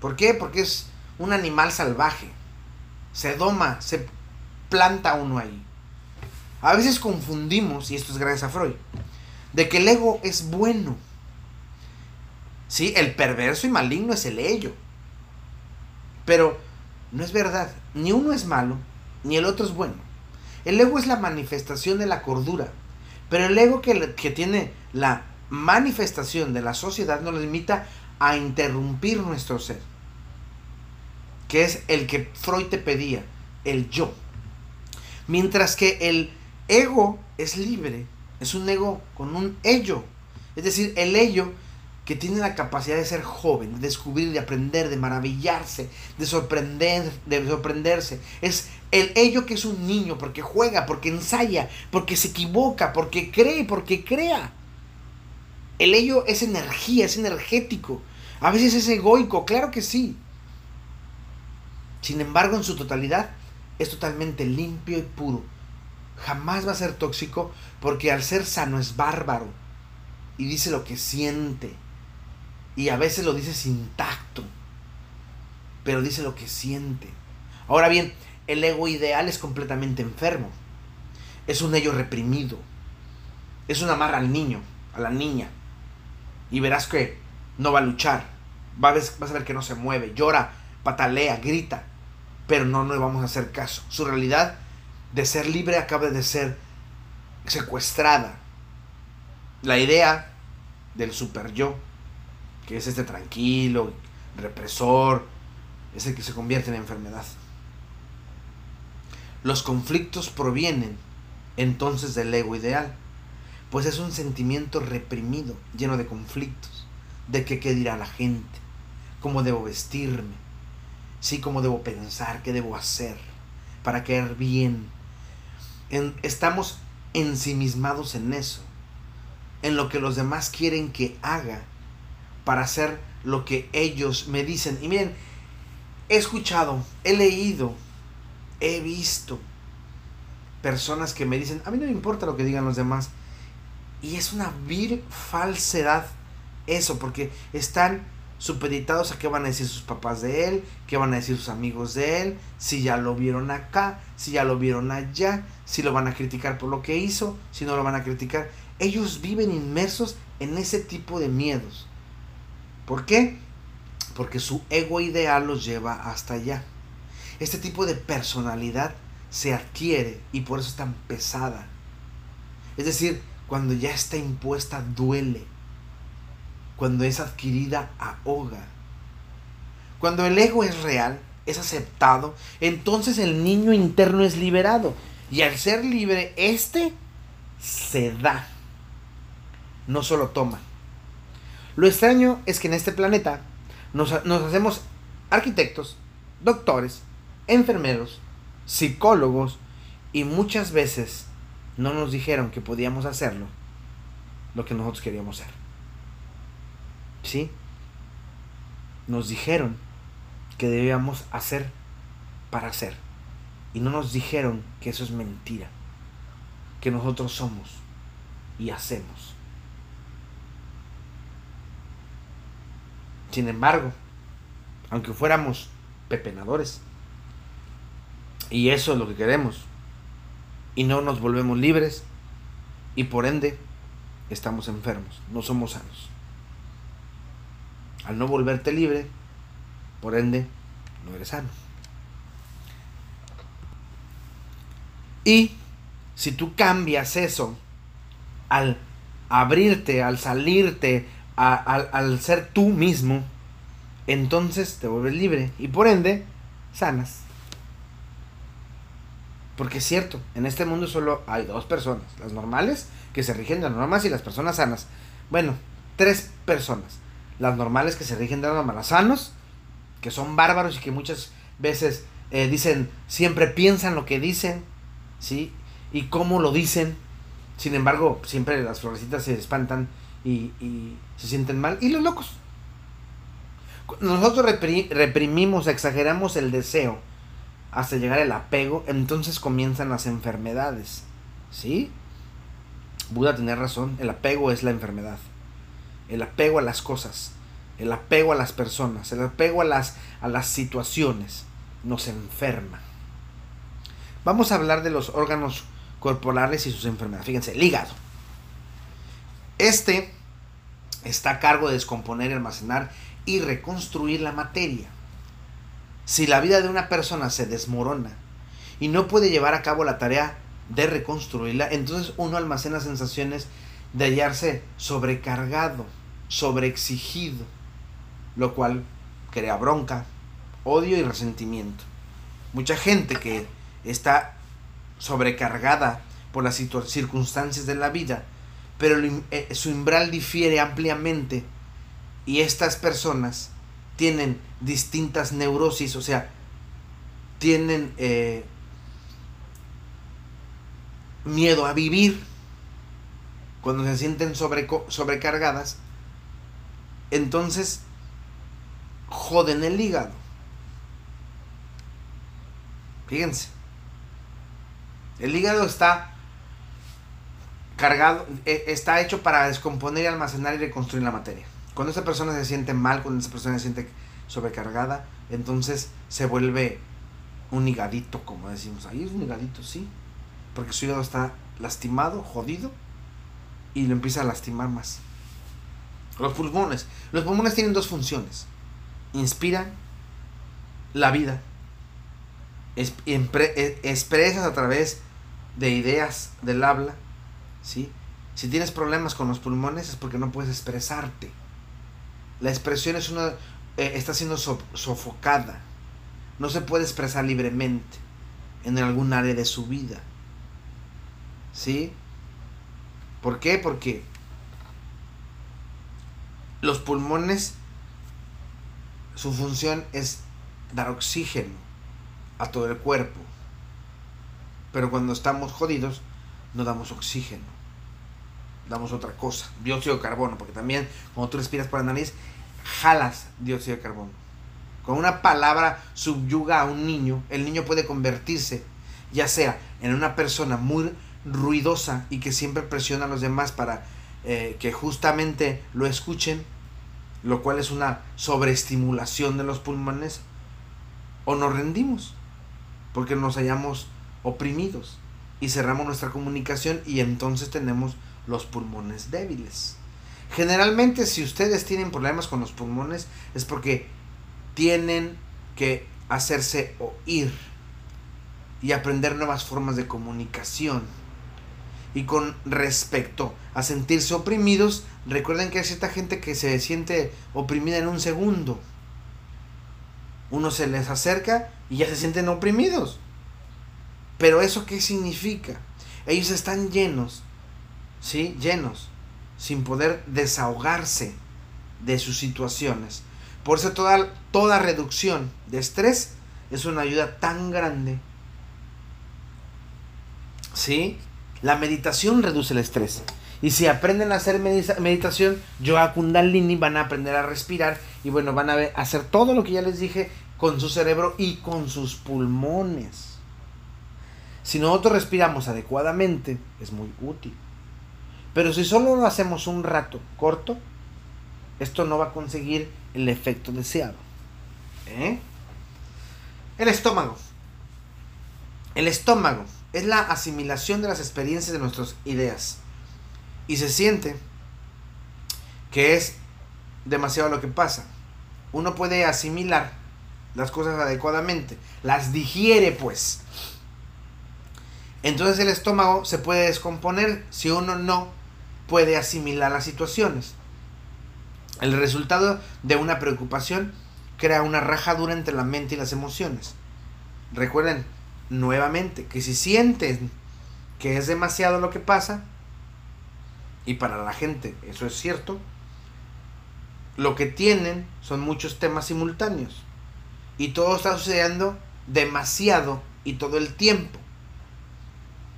¿Por qué? Porque es un animal salvaje. Se doma, se planta uno ahí. A veces confundimos, y esto es gracias a Freud, de que el ego es bueno. Sí, el perverso y maligno es el ello. Pero no es verdad. Ni uno es malo, ni el otro es bueno. El ego es la manifestación de la cordura. Pero el ego que, tiene la manifestación de la sociedad nos limita a interrumpir nuestro ser. Que es el que Freud te pedía, el yo. Mientras que el ego es libre, es un ego con un ello. Es decir, el ello que tiene la capacidad de ser joven, de descubrir, de aprender, de maravillarse, de sorprender, de sorprenderse. Es el ello que es un niño porque juega, porque ensaya, porque se equivoca, porque cree, porque crea. El ello es energía, es energético. A veces es egoico, claro que sí. Sin embargo, en su totalidad es totalmente limpio y puro jamás va a ser tóxico porque al ser sano es bárbaro y dice lo que siente. Y a veces lo dice sin tacto, pero dice lo que siente. Ahora bien, el ego ideal es completamente enfermo. Es un ello reprimido. Es una amarra al niño, a la niña. Y verás que no va a luchar. Vas a ver que no se mueve, llora, patalea, grita. Pero no, no vamos a hacer caso. Su realidad de ser libre acaba de ser secuestrada. La idea del super yo, que es este tranquilo, represor, es el que se convierte en enfermedad. Los conflictos provienen entonces del ego ideal, pues es un sentimiento reprimido, lleno de conflictos, de qué dirá la gente, cómo debo vestirme, sí, cómo debo pensar, qué debo hacer para caer bien. estamos ensimismados en eso, en lo que los demás quieren que haga para hacer lo que ellos me dicen. Y miren, he escuchado, he leído, he visto personas que me dicen, a mí no me importa lo que digan los demás. Y es una vil falsedad eso, porque están supeditados a qué van a decir sus papás de él, qué van a decir sus amigos de él, si ya lo vieron acá, si ya lo vieron allá, si lo van a criticar por lo que hizo, si no lo van a criticar. Ellos viven inmersos en ese tipo de miedos. ¿Por qué? Porque su ego ideal los lleva hasta allá. Este tipo de personalidad se adquiere y por eso es tan pesada. Es decir, cuando ya está impuesta duele cuando es adquirida ahoga. Cuando el ego es real, es aceptado, entonces el niño interno es liberado. Y al ser libre, este se da. No solo toma. Lo extraño es que en este planeta nos, hacemos arquitectos, doctores, enfermeros, psicólogos y muchas veces no nos dijeron que podíamos hacerlo lo que nosotros queríamos ser. ¿sí? Nos dijeron que debíamos hacer para hacer. Y no nos dijeron que eso es mentira. Que nosotros somos y hacemos. Sin embargo, aunque fuéramos pepenadores, y eso es lo que queremos, y no nos volvemos libres, y por ende estamos enfermos, no somos sanos. Al no volverte libre, por ende, no eres sano. Y si tú cambias eso al abrirte, al salirte, al, ser tú mismo, entonces te vuelves libre y por ende sanas. Porque es cierto, en este mundo solo hay dos personas, las normales, que se rigen de las normas, y las personas sanas. Bueno, tres personas las normales que se rigen de las normas, sanos, que son bárbaros y que muchas veces eh, dicen, siempre piensan lo que dicen, ¿sí? Y cómo lo dicen. Sin embargo, siempre las florecitas se espantan y, y se sienten mal. Y los locos. Nosotros reprimimos, exageramos el deseo hasta llegar el apego, entonces comienzan las enfermedades. ¿Sí? Buda tenía razón, el apego es la enfermedad el apego a las cosas, el apego a las personas, el apego a las, a las situaciones, nos enferma. Vamos a hablar de los órganos corporales y sus enfermedades. Fíjense, el hígado. Este está a cargo de descomponer, almacenar y reconstruir la materia. Si la vida de una persona se desmorona y no puede llevar a cabo la tarea de reconstruirla, entonces uno almacena sensaciones de hallarse sobrecargado, sobreexigido, lo cual crea bronca, odio y resentimiento. Mucha gente que está sobrecargada por las circunstancias de la vida, pero eh, su umbral difiere ampliamente y estas personas tienen distintas neurosis, o sea, tienen eh, miedo a vivir cuando se sienten sobrecargadas entonces joden el hígado. Fíjense. El hígado está cargado, e, está hecho para descomponer y almacenar y reconstruir la materia. Cuando esa persona se siente mal, cuando esa persona se siente sobrecargada, entonces se vuelve un higadito, como decimos. Ahí es un higadito, sí. Porque su hígado está lastimado, jodido, y lo empieza a lastimar más. Los pulmones. Los pulmones tienen dos funciones. Inspiran la vida. E, expresas a través de ideas del habla. ¿Sí? Si tienes problemas con los pulmones es porque no puedes expresarte. La expresión es una, eh, está siendo sofocada. No se puede expresar libremente. en algún área de su vida. ¿Sí? ¿Por qué? Porque los pulmones, su función es dar oxígeno a todo el cuerpo. Pero cuando estamos jodidos, no damos oxígeno. Damos otra cosa, dióxido de carbono, porque también cuando tú respiras por la nariz, jalas dióxido de carbono. Con una palabra subyuga a un niño, el niño puede convertirse ya sea en una persona muy ruidosa y que siempre presiona a los demás para eh, que justamente lo escuchen, lo cual es una sobreestimulación de los pulmones, o nos rendimos porque nos hallamos oprimidos y cerramos nuestra comunicación y entonces tenemos los pulmones débiles. Generalmente si ustedes tienen problemas con los pulmones es porque tienen que hacerse oír y aprender nuevas formas de comunicación. Y con respecto a sentirse oprimidos, recuerden que hay cierta gente que se siente oprimida en un segundo. Uno se les acerca y ya se sienten oprimidos. Pero eso qué significa? Ellos están llenos, ¿sí? Llenos, sin poder desahogarse de sus situaciones. Por eso toda, toda reducción de estrés es una ayuda tan grande ¿sí? La meditación reduce el estrés. Y si aprenden a hacer meditación, yoga kundalini, van a aprender a respirar y bueno, van a hacer todo lo que ya les dije con su cerebro y con sus pulmones. Si nosotros respiramos adecuadamente, es muy útil. Pero si solo lo hacemos un rato corto, esto no va a conseguir el efecto deseado. ¿Eh? El estómago. El estómago es la asimilación de las experiencias de nuestras ideas. Y se siente que es demasiado lo que pasa. Uno puede asimilar las cosas adecuadamente, las digiere pues. Entonces el estómago se puede descomponer si uno no puede asimilar las situaciones. El resultado de una preocupación crea una rajadura entre la mente y las emociones. Recuerden, nuevamente, que si sienten que es demasiado lo que pasa, y para la gente eso es cierto, lo que tienen son muchos temas simultáneos. Y todo está sucediendo demasiado y todo el tiempo.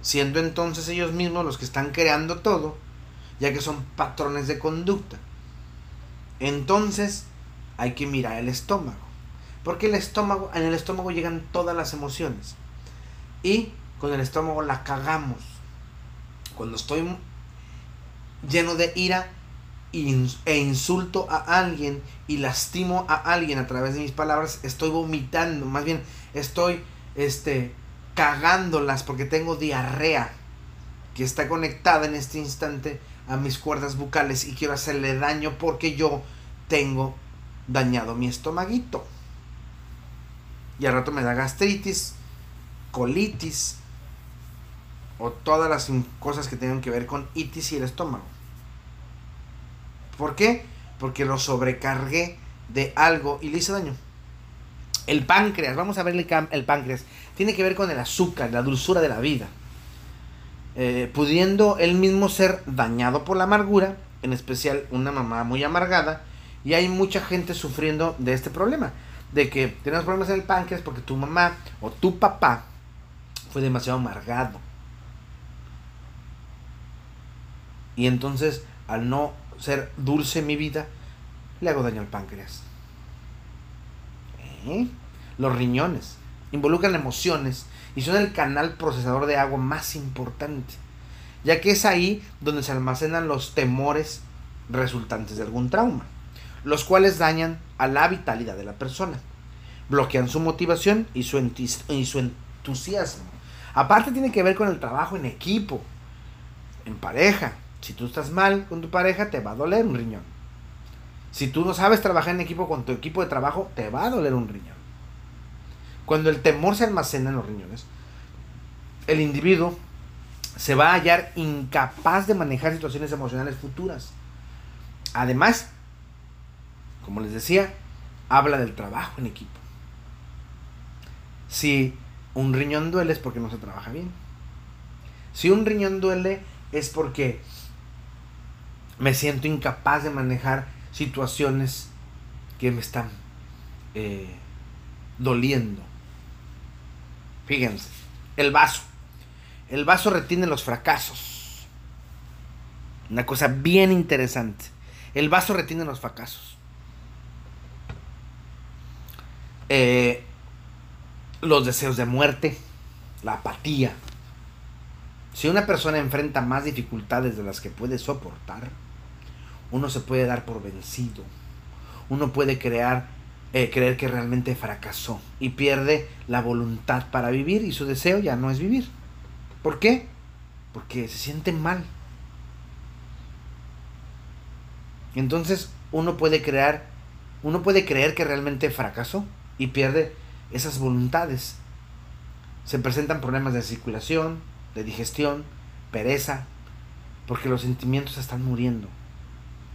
Siendo entonces ellos mismos los que están creando todo, ya que son patrones de conducta. Entonces hay que mirar el estómago. Porque el estómago, en el estómago llegan todas las emociones y con el estómago la cagamos. Cuando estoy lleno de ira e insulto a alguien y lastimo a alguien a través de mis palabras, estoy vomitando, más bien estoy este cagándolas porque tengo diarrea que está conectada en este instante a mis cuerdas bucales y quiero hacerle daño porque yo tengo dañado mi estomaguito. Y al rato me da gastritis, colitis o todas las cosas que tengan que ver con itis y el estómago. ¿Por qué? Porque lo sobrecargué de algo y le hice daño. El páncreas, vamos a ver el, páncreas, tiene que ver con el azúcar, la dulzura de la vida. Eh, pudiendo él mismo ser dañado por la amargura, en especial una mamá muy amargada, y hay mucha gente sufriendo de este problema, de que tenemos problemas en el páncreas porque tu mamá o tu papá fue demasiado amargado. Y entonces, al no ser dulce mi vida, le hago daño al páncreas. ¿Eh? Los riñones involucran emociones y son el canal procesador de agua más importante, ya que es ahí donde se almacenan los temores resultantes de algún trauma, los cuales dañan a la vitalidad de la persona, bloquean su motivación y su, entusiasmo. Aparte tiene que ver con el trabajo en equipo, en pareja. Si tú estás mal con tu pareja, te va a doler un riñón. Si tú no sabes trabajar en equipo con tu equipo de trabajo, te va a doler un riñón. Cuando el temor se almacena en los riñones, el individuo se va a hallar incapaz de manejar situaciones emocionales futuras. Además, como les decía, habla del trabajo en equipo. Si un riñón duele es porque no se trabaja bien. Si un riñón duele es porque me siento incapaz de manejar situaciones que me están eh, doliendo. Fíjense, el vaso. El vaso retiene los fracasos. Una cosa bien interesante. El vaso retiene los fracasos. Eh, los deseos de muerte, la apatía. Si una persona enfrenta más dificultades de las que puede soportar, uno se puede dar por vencido. Uno puede crear, eh, creer que realmente fracasó y pierde la voluntad para vivir y su deseo ya no es vivir. ¿Por qué? Porque se siente mal. Entonces uno puede crear, uno puede creer que realmente fracasó y pierde esas voluntades. Se presentan problemas de circulación, de digestión, pereza, porque los sentimientos están muriendo.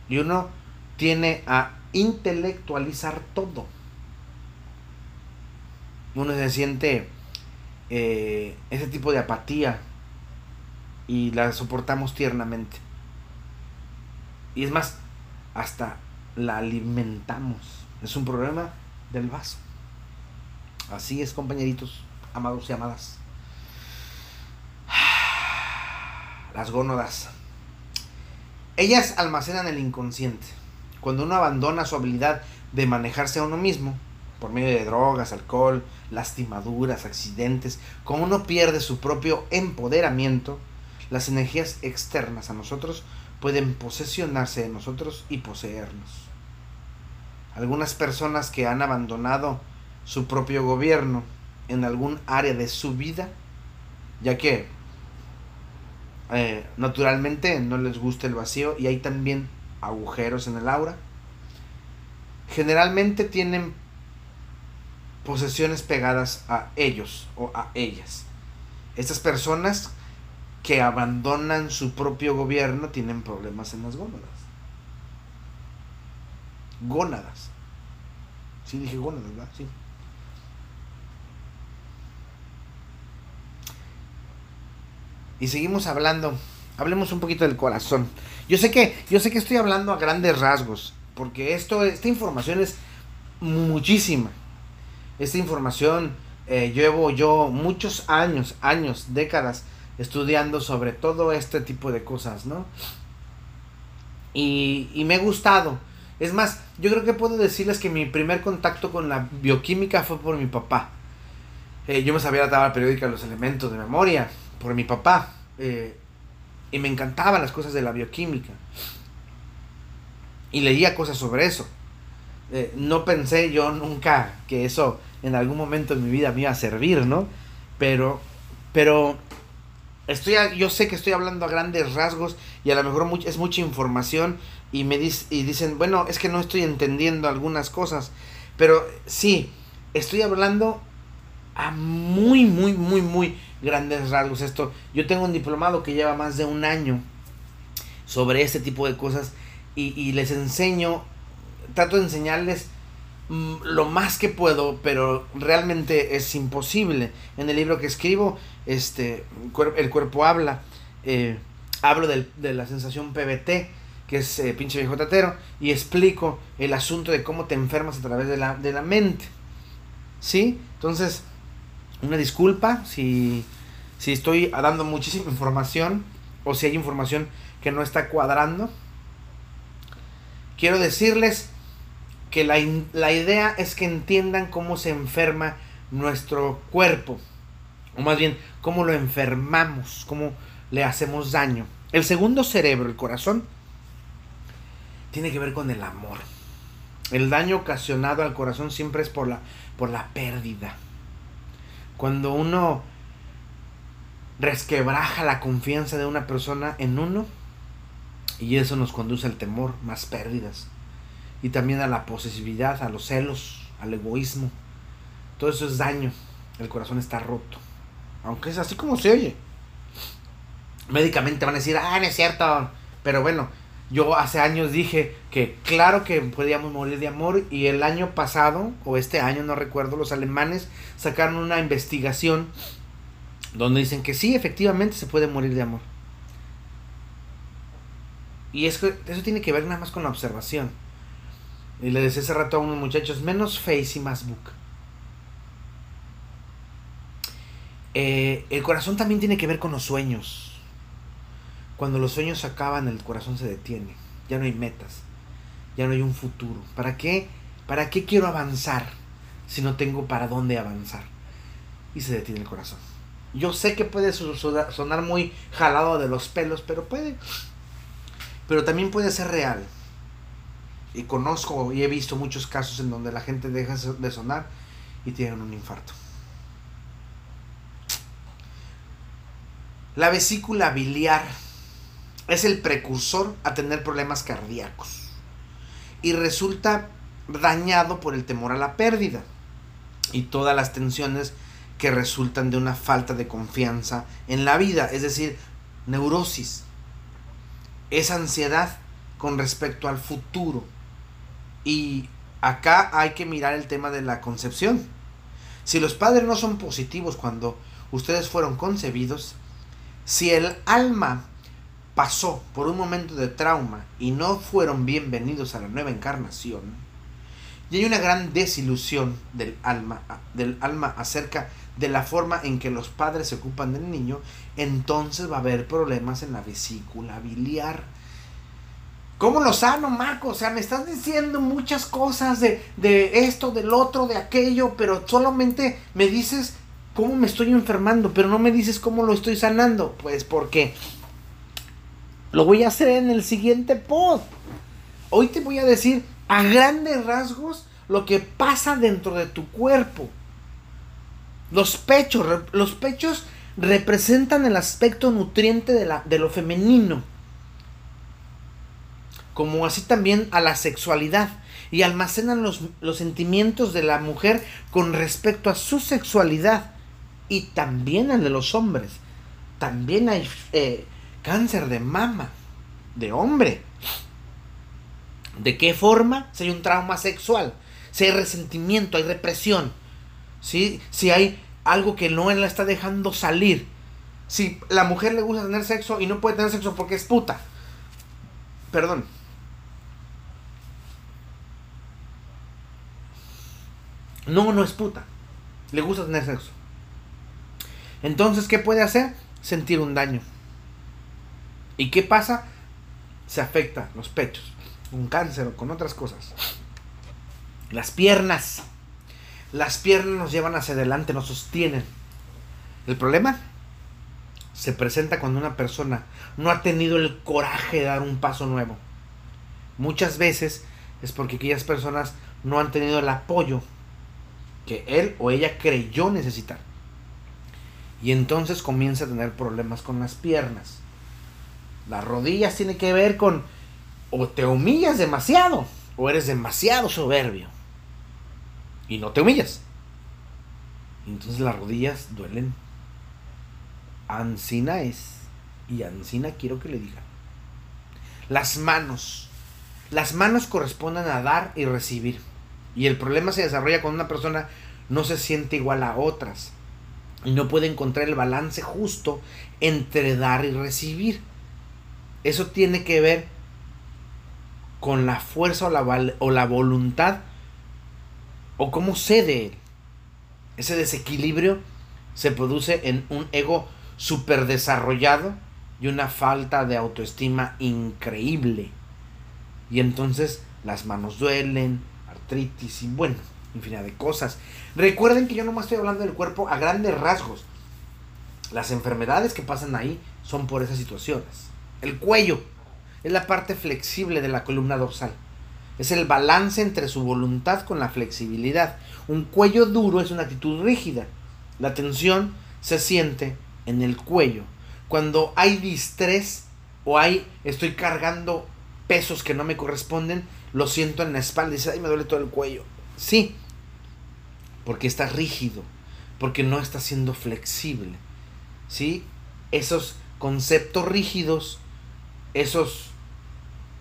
Y uno tiene a intelectualizar todo. Uno se siente eh, ese tipo de apatía y la soportamos tiernamente. Y es más, hasta la alimentamos. Es un problema del vaso. Así es, compañeritos, amados y amadas. Las gónodas. Ellas almacenan el inconsciente. Cuando uno abandona su habilidad de manejarse a uno mismo, por medio de drogas, alcohol, lastimaduras, accidentes, como uno pierde su propio empoderamiento, las energías externas a nosotros pueden posesionarse de nosotros y poseernos. Algunas personas que han abandonado su propio gobierno en algún área de su vida, ya que eh, naturalmente no les gusta el vacío y hay también agujeros en el aura. Generalmente tienen posesiones pegadas a ellos o a ellas. Estas personas que abandonan su propio gobierno tienen problemas en las gónadas. Gónadas. Sí, dije gónadas, ¿verdad? Sí. Y seguimos hablando. Hablemos un poquito del corazón. Yo sé que, yo sé que estoy hablando a grandes rasgos. Porque esto, esta información es muchísima. Esta información eh, llevo yo muchos años, años, décadas estudiando sobre todo este tipo de cosas, ¿no? Y, y me ha gustado. Es más, yo creo que puedo decirles que mi primer contacto con la bioquímica fue por mi papá. Eh, yo me sabía la tabla periódica de los elementos de memoria por mi papá. Eh, y me encantaban las cosas de la bioquímica. Y leía cosas sobre eso. Eh, no pensé yo nunca que eso en algún momento de mi vida me iba a servir, ¿no? Pero, pero estoy yo sé que estoy hablando a grandes rasgos y a lo mejor es mucha información y me y dicen, bueno, es que no estoy entendiendo algunas cosas, pero sí, estoy hablando a muy, muy, muy, muy grandes rasgos esto. Yo tengo un diplomado que lleva más de un año sobre este tipo de cosas y, les enseño, trato de enseñarles mm, lo más que puedo, pero realmente es imposible. En el libro que escribo, este, El cuerpo habla, eh, hablo de la sensación PBT, que es eh, pinche viejo tatero, y explico el asunto de cómo te enfermas a través de la, de la mente. ¿Sí? Entonces, una disculpa si si estoy dando muchísima información o si hay información que no está cuadrando. Quiero decirles que la, la idea es que entiendan cómo se enferma nuestro cuerpo, o más bien cómo lo enfermamos, cómo le hacemos daño. El segundo cerebro, el corazón, tiene que ver con el amor. El daño ocasionado al corazón siempre es por la, por la pérdida. Cuando uno resquebraja la confianza de una persona en uno y eso nos conduce al temor, más pérdidas y también a la posesividad, a los celos, al egoísmo. Todo eso es daño. El corazón está roto. Aunque es así como se oye. Médicamente van a decir, ah, no es cierto. Pero bueno, Yo hace años dije que claro que podíamos morir de amor y el año pasado, o este año no recuerdo, los alemanes sacaron una investigación donde dicen que sí, efectivamente se puede morir de amor. Y es que eso tiene que ver nada más con la observación. Y le decía hace rato a unos muchachos, menos face y más book. Eh, el corazón también tiene que ver con los sueños. Cuando los sueños se acaban, el corazón se detiene. Ya no hay metas. Ya no hay un futuro. ¿Para qué? ¿Para qué quiero avanzar si no tengo para dónde avanzar? Y se detiene el corazón. Yo sé que puede sonar muy jalado de los pelos, pero puede. Pero también puede ser real. Y conozco y he visto muchos casos en donde la gente deja de sonar y tienen un infarto. La vesícula biliar es el precursor a tener problemas cardíacos y resulta dañado por el temor a la pérdida y todas las tensiones que resultan de una falta de confianza en la vida, es decir, neurosis. Es ansiedad con respecto al futuro. Y acá hay que mirar el tema de la concepción. Si los padres no son positivos cuando ustedes fueron concebidos, si el alma pasó por un momento de trauma y no fueron bienvenidos a la nueva encarnación, y hay una gran desilusión del alma, del alma acerca de la forma en que los padres se ocupan del niño, entonces va a haber problemas en la vesícula biliar. ¿Cómo lo sano, Marco? O sea, me estás diciendo muchas cosas de, de esto, del otro, de aquello, pero solamente me dices cómo me estoy enfermando, pero no me dices cómo lo estoy sanando. Pues porque lo voy a hacer en el siguiente post. Hoy te voy a decir a grandes rasgos lo que pasa dentro de tu cuerpo. Los pechos, los pechos representan el aspecto nutriente de, la, de lo femenino. Como así también a la sexualidad. Y almacenan los, los sentimientos de la mujer con respecto a su sexualidad y también el de los hombres. También hay eh, cáncer de mama, de hombre. ¿De qué forma? Si hay un trauma sexual, si hay resentimiento, hay represión, si, si hay algo que no la está dejando salir, si la mujer le gusta tener sexo y no puede tener sexo porque es puta. Perdón. No, no es puta. Le gusta tener sexo. Entonces, ¿qué puede hacer? Sentir un daño. ¿Y qué pasa? Se afecta los pechos, un cáncer o con otras cosas. Las piernas. Las piernas nos llevan hacia adelante, nos sostienen. El problema se presenta cuando una persona no ha tenido el coraje de dar un paso nuevo. Muchas veces es porque aquellas personas no han tenido el apoyo que él o ella creyó necesitar. Y entonces comienza a tener problemas con las piernas. Las rodillas tiene que ver con o te humillas demasiado o eres demasiado soberbio. Y no te humillas. entonces las rodillas duelen. Ancina es. Y Ancina quiero que le diga. Las manos. Las manos corresponden a dar y recibir. Y el problema se desarrolla cuando una persona no se siente igual a otras y no puede encontrar el balance justo entre dar y recibir. Eso tiene que ver con la fuerza o la, o la voluntad o cómo cede. Ese desequilibrio se produce en un ego super desarrollado y una falta de autoestima increíble. Y entonces las manos duelen, artritis y bueno, infinidad de cosas. Recuerden que yo no más estoy hablando del cuerpo a grandes rasgos. Las enfermedades que pasan ahí son por esas situaciones. El cuello es la parte flexible de la columna dorsal. Es el balance entre su voluntad con la flexibilidad. Un cuello duro es una actitud rígida. La tensión se siente en el cuello. Cuando hay distrés o hay estoy cargando pesos que no me corresponden, lo siento en la espalda y dice, ay, me duele todo el cuello. Sí, porque está rígido, porque no está siendo flexible. ¿Sí? Esos conceptos rígidos, esos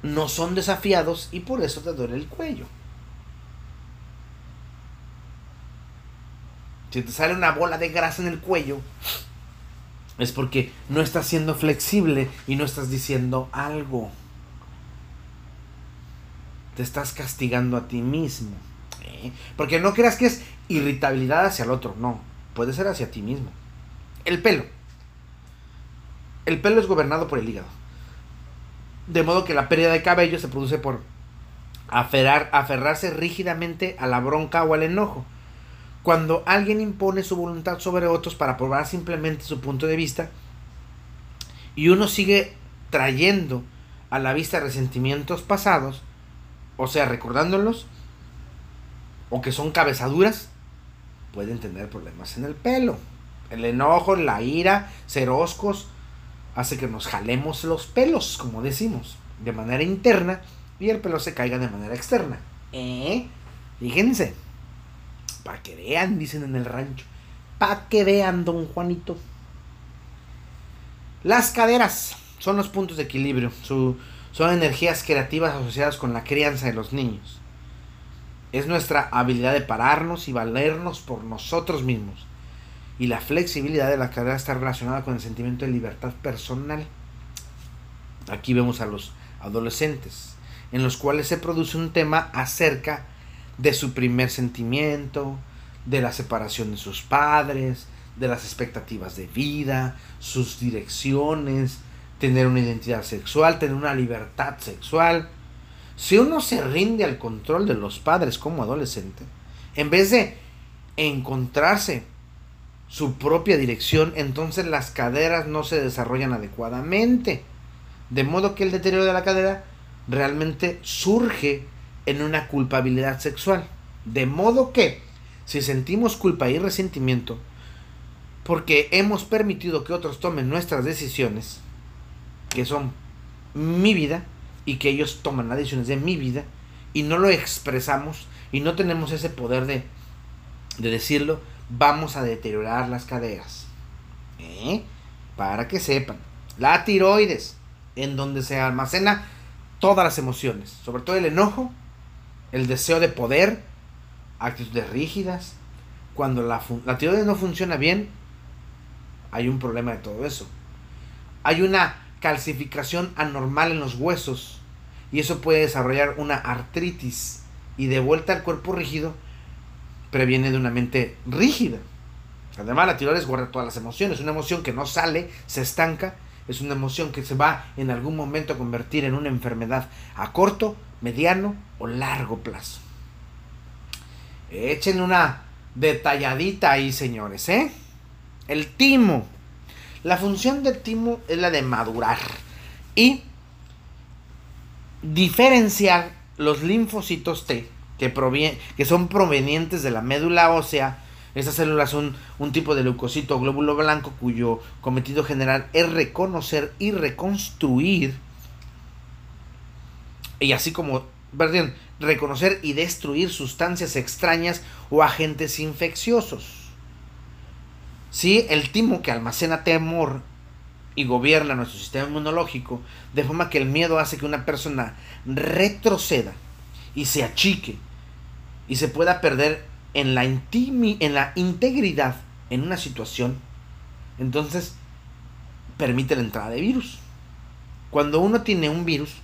no son desafiados y por eso te duele el cuello. Si te sale una bola de grasa en el cuello, es porque no estás siendo flexible y no estás diciendo algo. Te estás castigando a ti mismo. ¿eh? Porque no creas que es irritabilidad hacia el otro, no. Puede ser hacia ti mismo. El pelo. El pelo es gobernado por el hígado. De modo que la pérdida de cabello se produce por aferrar, aferrarse rígidamente a la bronca o al enojo. Cuando alguien impone su voluntad sobre otros para probar simplemente su punto de vista y uno sigue trayendo a la vista resentimientos pasados, o sea, recordándolos, o que son cabezaduras, pueden tener problemas en el pelo. El enojo, la ira, ser oscos, hace que nos jalemos los pelos, como decimos, de manera interna y el pelo se caiga de manera externa. ¿Eh? Fíjense. Para que vean, dicen en el rancho. Para que vean, don Juanito. Las caderas son los puntos de equilibrio. son energías creativas asociadas con la crianza de los niños. Es nuestra habilidad de pararnos y valernos por nosotros mismos. Y la flexibilidad de la cadera está relacionada con el sentimiento de libertad personal. Aquí vemos a los adolescentes, en los cuales se produce un tema acerca de su primer sentimiento, de la separación de sus padres, de las expectativas de vida, sus direcciones, tener una identidad sexual, tener una libertad sexual. Si uno se rinde al control de los padres como adolescente, en vez de encontrarse su propia dirección, entonces las caderas no se desarrollan adecuadamente. De modo que el deterioro de la cadera realmente surge en una culpabilidad sexual. De modo que, si sentimos culpa y resentimiento, porque hemos permitido que otros tomen nuestras decisiones, que son mi vida, y que ellos toman las decisiones de mi vida, y no lo expresamos, y no tenemos ese poder de, de decirlo, vamos a deteriorar las caderas. ¿Eh? Para que sepan, la tiroides, en donde se almacena todas las emociones, sobre todo el enojo, el deseo de poder, actitudes rígidas. Cuando la, la tiroides no funciona bien, hay un problema de todo eso. Hay una calcificación anormal en los huesos y eso puede desarrollar una artritis y de vuelta al cuerpo rígido previene de una mente rígida. Además, la tiroides guarda todas las emociones. Una emoción que no sale, se estanca, es una emoción que se va en algún momento a convertir en una enfermedad a corto, mediano o largo plazo. Echen una detalladita ahí, señores, ¿eh? El timo. La función del timo es la de madurar y diferenciar los linfocitos T que, que son provenientes de la médula ósea. Estas células son un tipo de leucocito glóbulo blanco cuyo cometido general es reconocer y reconstruir y así como perdón, reconocer y destruir sustancias extrañas o agentes infecciosos. Sí, el timo que almacena temor y gobierna nuestro sistema inmunológico, de forma que el miedo hace que una persona retroceda y se achique y se pueda perder en la, en la integridad en una situación, entonces permite la entrada de virus. Cuando uno tiene un virus,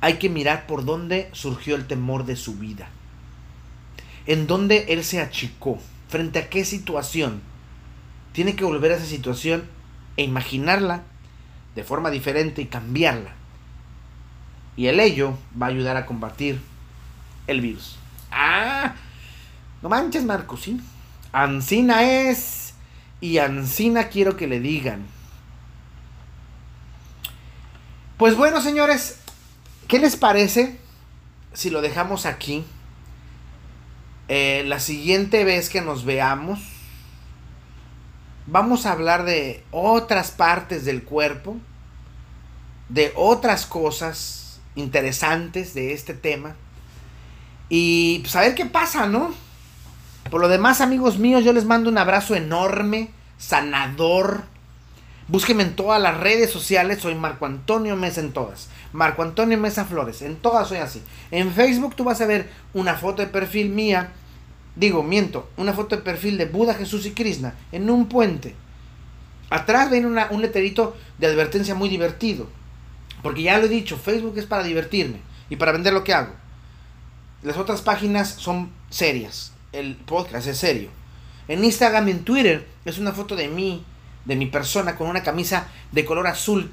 hay que mirar por dónde surgió el temor de su vida. En dónde él se achicó, frente a qué situación. Tiene que volver a esa situación e imaginarla de forma diferente y cambiarla. Y el ello va a ayudar a combatir el virus. Ah, no manches, Marcos, sí. Ancina es. Y Ancina quiero que le digan. Pues bueno, señores, ¿qué les parece si lo dejamos aquí? Eh, la siguiente vez que nos veamos, vamos a hablar de otras partes del cuerpo, de otras cosas interesantes de este tema. Y pues a ver qué pasa, ¿no? Por lo demás, amigos míos, yo les mando un abrazo enorme, sanador, Búsqueme en todas las redes sociales, soy Marco Antonio Mesa en todas. Marco Antonio Mesa Flores, en todas soy así. En Facebook tú vas a ver una foto de perfil mía, digo, miento, una foto de perfil de Buda, Jesús y Krishna en un puente. Atrás viene un letrerito de advertencia muy divertido. Porque ya lo he dicho, Facebook es para divertirme y para vender lo que hago. Las otras páginas son serias. El podcast es serio. En Instagram y en Twitter es una foto de mí de mi persona con una camisa de color azul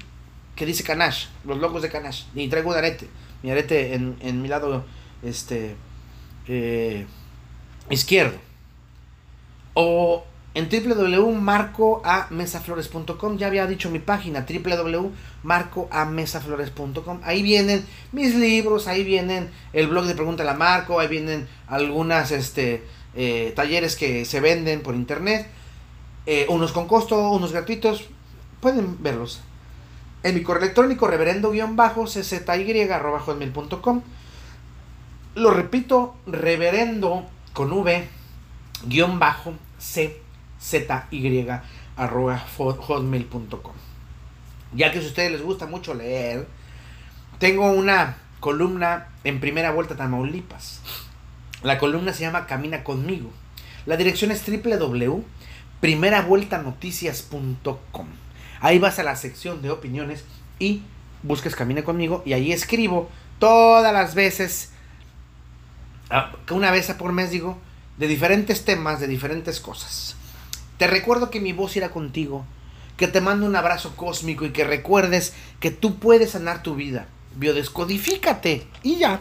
que dice Canash, los logos de Canash. Y traigo un arete, mi arete en, mi lado este, eh, izquierdo. O en www.marcoamesaflores.com, ya había dicho mi página, www.marcoamesaflores.com. Ahí vienen mis libros, ahí vienen el blog de Pregunta a la Marco, ahí vienen algunas este, eh, talleres que se venden por internet eh, unos con costo, unos gratuitos. Pueden verlos. En mi correo electrónico reverendo-czy.com. Lo repito, reverendo con v guion bajo c hotmail.com. Ya que si a ustedes les gusta mucho leer, tengo una columna en primera vuelta Tamaulipas. La columna se llama Camina conmigo. La dirección es www primeravueltanoticias.com. Ahí vas a la sección de opiniones y busques Camina conmigo y ahí escribo todas las veces, ah, una vez por mes digo, de diferentes temas, de diferentes cosas. Te recuerdo que mi voz irá contigo, que te mando un abrazo cósmico y que recuerdes que tú puedes sanar tu vida. Biodescodifícate y ya.